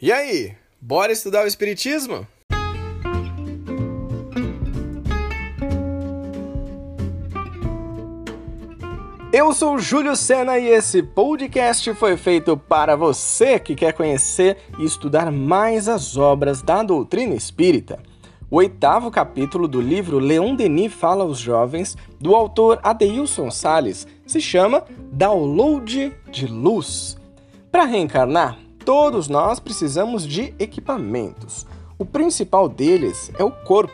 E aí, bora estudar o Espiritismo? Eu sou Júlio Sena e esse podcast foi feito para você que quer conhecer e estudar mais as obras da doutrina espírita. O oitavo capítulo do livro Leon Denis Fala aos Jovens, do autor Adeilson Sales, se chama Download de Luz. Para reencarnar, todos nós precisamos de equipamentos. O principal deles é o corpo,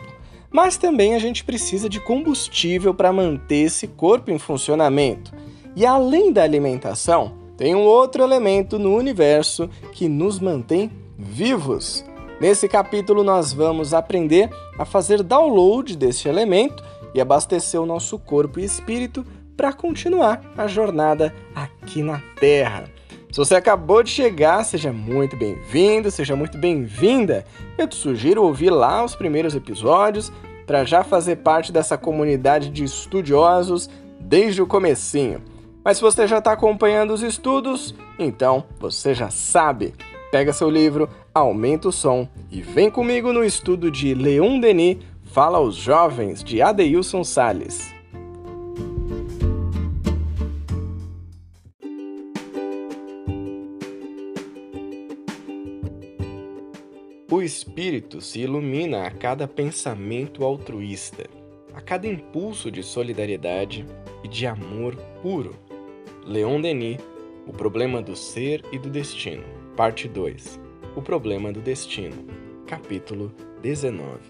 mas também a gente precisa de combustível para manter esse corpo em funcionamento. E além da alimentação, tem um outro elemento no universo que nos mantém vivos Nesse capítulo, nós vamos aprender a fazer download desse elemento e abastecer o nosso corpo e espírito para continuar a jornada aqui na Terra. Se você acabou de chegar, seja muito bem-vindo, seja muito bem-vinda. Eu te sugiro ouvir lá os primeiros episódios para já fazer parte dessa comunidade de estudiosos desde o comecinho. Mas se você já está acompanhando os estudos, então você já sabe. Pega seu livro, aumenta o som e vem comigo no estudo de Leon Denis Fala aos Jovens, de Adeilson Sales. O espírito se ilumina a cada pensamento altruísta, a cada impulso de solidariedade e de amor puro. Leon Denis, O Problema do Ser e do Destino. Parte 2 O Problema do Destino, capítulo 19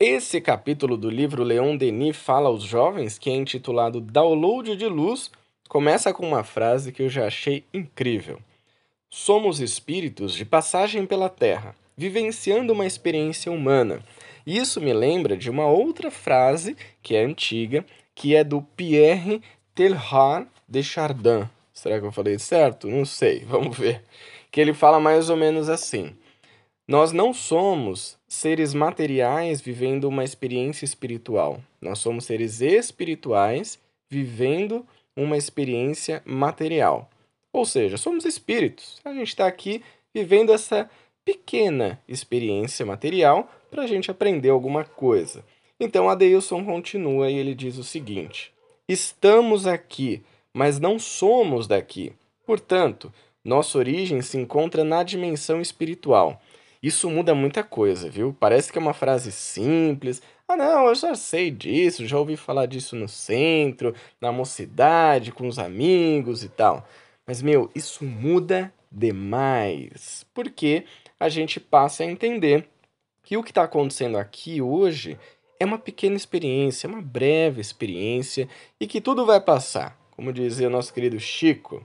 Esse capítulo do livro Leon Denis fala aos jovens, que é intitulado Download de Luz, começa com uma frase que eu já achei incrível. Somos espíritos de passagem pela Terra, vivenciando uma experiência humana. Isso me lembra de uma outra frase que é antiga que é do Pierre Teilhard de Chardin. Será que eu falei certo? Não sei, vamos ver. Que ele fala mais ou menos assim: Nós não somos seres materiais vivendo uma experiência espiritual. Nós somos seres espirituais vivendo uma experiência material. Ou seja, somos espíritos. A gente está aqui vivendo essa pequena experiência material para a gente aprender alguma coisa. Então Adeilson continua e ele diz o seguinte: Estamos aqui, mas não somos daqui. Portanto, nossa origem se encontra na dimensão espiritual. Isso muda muita coisa, viu? Parece que é uma frase simples. Ah, não, eu já sei disso, já ouvi falar disso no centro, na mocidade, com os amigos e tal. Mas, meu, isso muda demais. Porque a gente passa a entender que o que está acontecendo aqui hoje é uma pequena experiência, uma breve experiência e que tudo vai passar, como dizia nosso querido Chico.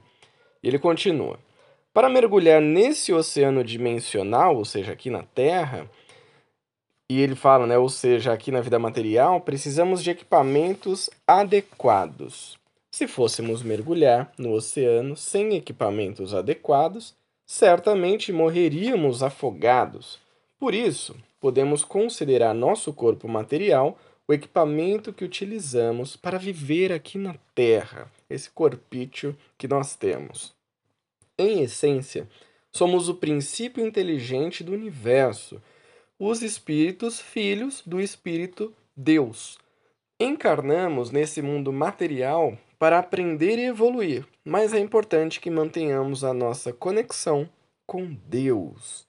Ele continua: Para mergulhar nesse oceano dimensional, ou seja, aqui na Terra, e ele fala, né, ou seja, aqui na vida material, precisamos de equipamentos adequados. Se fôssemos mergulhar no oceano sem equipamentos adequados, certamente morreríamos afogados. Por isso, podemos considerar nosso corpo material o equipamento que utilizamos para viver aqui na Terra, esse corpício que nós temos. Em essência, somos o princípio inteligente do universo, os espíritos filhos do Espírito Deus. Encarnamos nesse mundo material para aprender e evoluir, mas é importante que mantenhamos a nossa conexão com Deus.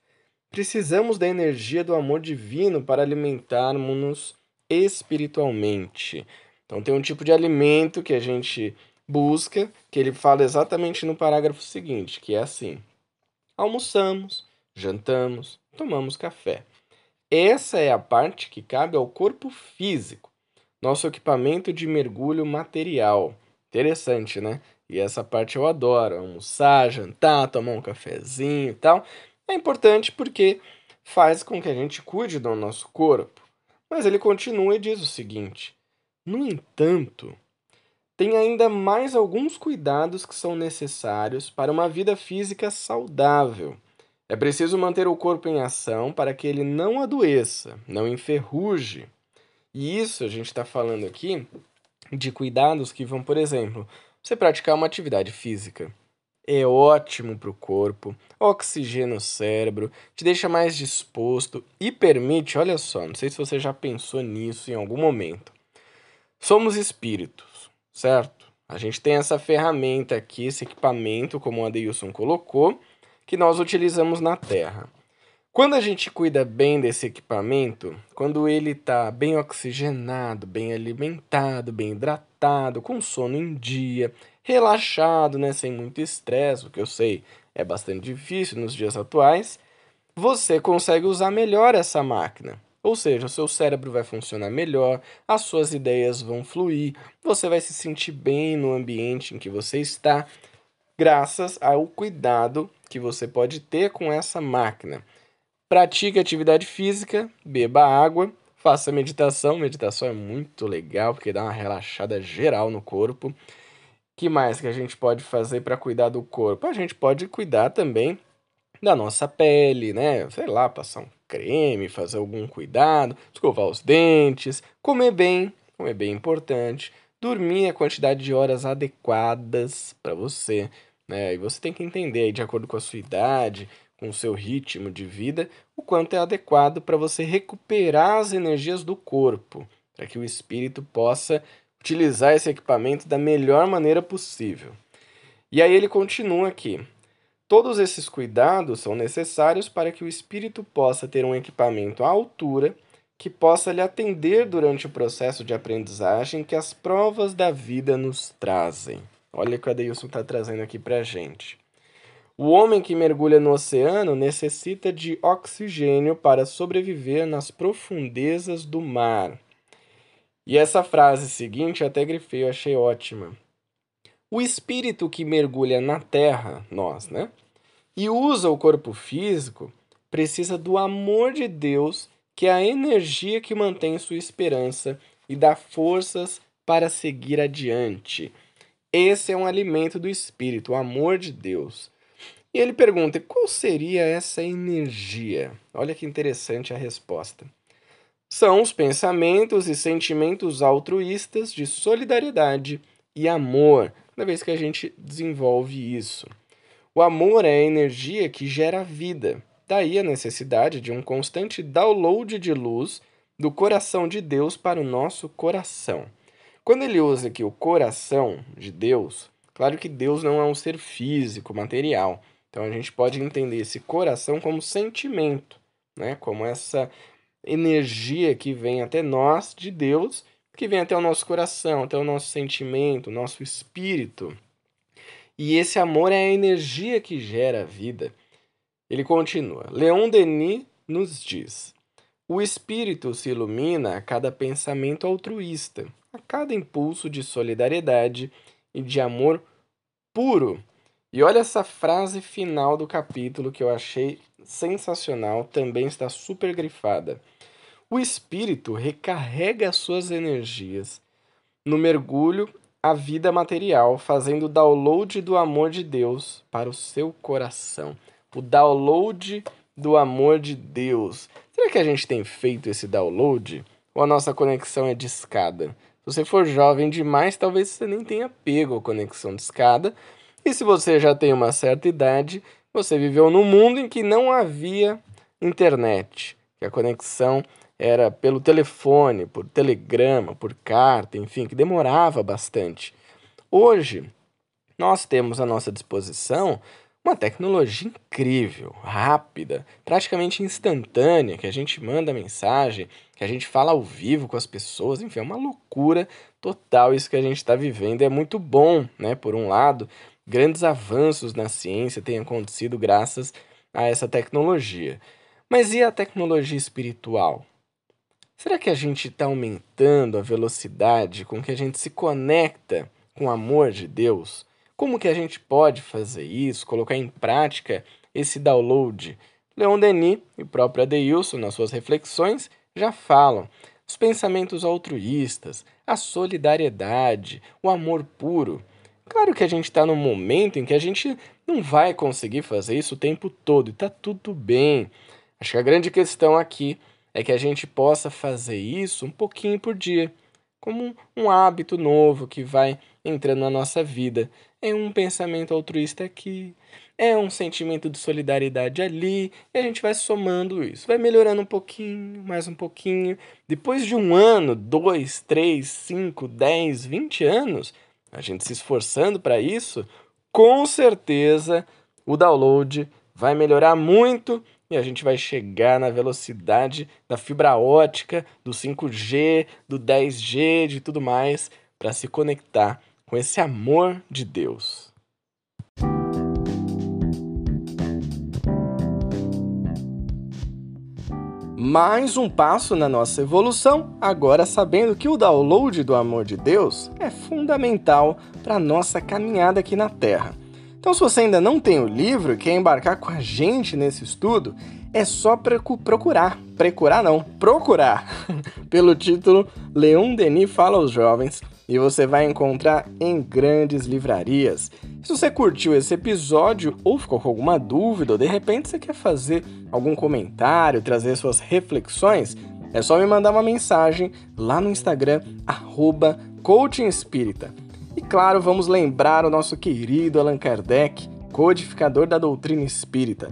Precisamos da energia do amor divino para alimentarmos-nos espiritualmente. Então, tem um tipo de alimento que a gente busca, que ele fala exatamente no parágrafo seguinte, que é assim: almoçamos, jantamos, tomamos café. Essa é a parte que cabe ao corpo físico, nosso equipamento de mergulho material. Interessante, né? E essa parte eu adoro: almoçar, jantar, tomar um cafezinho e tal. É importante porque faz com que a gente cuide do nosso corpo. Mas ele continua e diz o seguinte: No entanto, tem ainda mais alguns cuidados que são necessários para uma vida física saudável. É preciso manter o corpo em ação para que ele não adoeça, não enferruje. E isso a gente está falando aqui de cuidados que vão, por exemplo, você praticar uma atividade física. É ótimo para o corpo, oxigena o cérebro, te deixa mais disposto e permite, olha só, não sei se você já pensou nisso em algum momento. Somos espíritos, certo? A gente tem essa ferramenta aqui, esse equipamento, como o Adeilson colocou, que nós utilizamos na Terra. Quando a gente cuida bem desse equipamento, quando ele está bem oxigenado, bem alimentado, bem hidratado, com sono em dia, relaxado, né, sem muito estresse, o que eu sei é bastante difícil nos dias atuais, você consegue usar melhor essa máquina. Ou seja, o seu cérebro vai funcionar melhor, as suas ideias vão fluir, você vai se sentir bem no ambiente em que você está, graças ao cuidado que você pode ter com essa máquina. Pratique atividade física, beba água, faça meditação. Meditação é muito legal porque dá uma relaxada geral no corpo. Que mais que a gente pode fazer para cuidar do corpo? A gente pode cuidar também da nossa pele, né? Sei lá, passar um creme, fazer algum cuidado, escovar os dentes, comer bem, comer bem é importante, dormir a quantidade de horas adequadas para você, né? E você tem que entender aí, de acordo com a sua idade, com o seu ritmo de vida, o quanto é adequado para você recuperar as energias do corpo, para que o espírito possa utilizar esse equipamento da melhor maneira possível. E aí ele continua aqui. Todos esses cuidados são necessários para que o espírito possa ter um equipamento à altura que possa lhe atender durante o processo de aprendizagem que as provas da vida nos trazem. Olha o que o Adeilson está trazendo aqui para a gente. O homem que mergulha no oceano necessita de oxigênio para sobreviver nas profundezas do mar. E essa frase seguinte até grifei, eu achei ótima. O espírito que mergulha na terra, nós, né? E usa o corpo físico, precisa do amor de Deus, que é a energia que mantém sua esperança e dá forças para seguir adiante. Esse é um alimento do espírito, o amor de Deus. E ele pergunta: qual seria essa energia? Olha que interessante a resposta. São os pensamentos e sentimentos altruístas de solidariedade e amor, na vez que a gente desenvolve isso. O amor é a energia que gera vida, daí a necessidade de um constante download de luz do coração de Deus para o nosso coração. Quando ele usa aqui o coração de Deus, claro que Deus não é um ser físico, material então a gente pode entender esse coração como sentimento, né? Como essa energia que vem até nós de Deus, que vem até o nosso coração, até o nosso sentimento, o nosso espírito. E esse amor é a energia que gera a vida. Ele continua. Leon Denis nos diz: o espírito se ilumina a cada pensamento altruísta, a cada impulso de solidariedade e de amor puro e olha essa frase final do capítulo que eu achei sensacional, também está super grifada. O espírito recarrega suas energias no mergulho à vida material, fazendo o download do amor de Deus para o seu coração. O download do amor de Deus. Será que a gente tem feito esse download? Ou a nossa conexão é de escada? Se você for jovem demais, talvez você nem tenha pego a conexão de escada e se você já tem uma certa idade, você viveu num mundo em que não havia internet, que a conexão era pelo telefone, por telegrama, por carta, enfim, que demorava bastante. Hoje, nós temos à nossa disposição uma tecnologia incrível, rápida, praticamente instantânea, que a gente manda mensagem, que a gente fala ao vivo com as pessoas, enfim, é uma loucura total isso que a gente está vivendo. É muito bom, né? Por um lado, grandes avanços na ciência têm acontecido graças a essa tecnologia. Mas e a tecnologia espiritual? Será que a gente está aumentando a velocidade com que a gente se conecta com o amor de Deus? Como que a gente pode fazer isso, colocar em prática esse download? Leon Denis e o próprio Adeilson, nas suas reflexões, já falam. Os pensamentos altruístas, a solidariedade, o amor puro. Claro que a gente está num momento em que a gente não vai conseguir fazer isso o tempo todo e está tudo bem. Acho que a grande questão aqui é que a gente possa fazer isso um pouquinho por dia. como um hábito novo que vai entrando na nossa vida. É um pensamento altruísta aqui, é um sentimento de solidariedade ali, e a gente vai somando isso. Vai melhorando um pouquinho, mais um pouquinho. Depois de um ano, dois, três, cinco, dez, vinte anos, a gente se esforçando para isso, com certeza o download vai melhorar muito e a gente vai chegar na velocidade da fibra ótica, do 5G, do 10G, de tudo mais, para se conectar com esse amor de Deus. Mais um passo na nossa evolução, agora sabendo que o download do amor de Deus é fundamental para a nossa caminhada aqui na Terra. Então, se você ainda não tem o livro quer embarcar com a gente nesse estudo, é só procurar, procurar não, procurar, pelo título Leon Denis Fala aos Jovens e você vai encontrar em grandes livrarias. Se você curtiu esse episódio ou ficou com alguma dúvida ou de repente você quer fazer algum comentário, trazer suas reflexões, é só me mandar uma mensagem lá no Instagram, arroba claro, vamos lembrar o nosso querido Allan Kardec, codificador da doutrina espírita.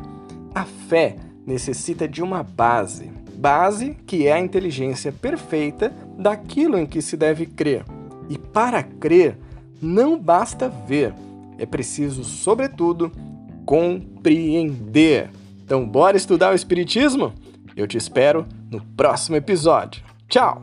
A fé necessita de uma base, base que é a inteligência perfeita daquilo em que se deve crer. E para crer, não basta ver, é preciso, sobretudo, compreender. Então, bora estudar o Espiritismo? Eu te espero no próximo episódio. Tchau!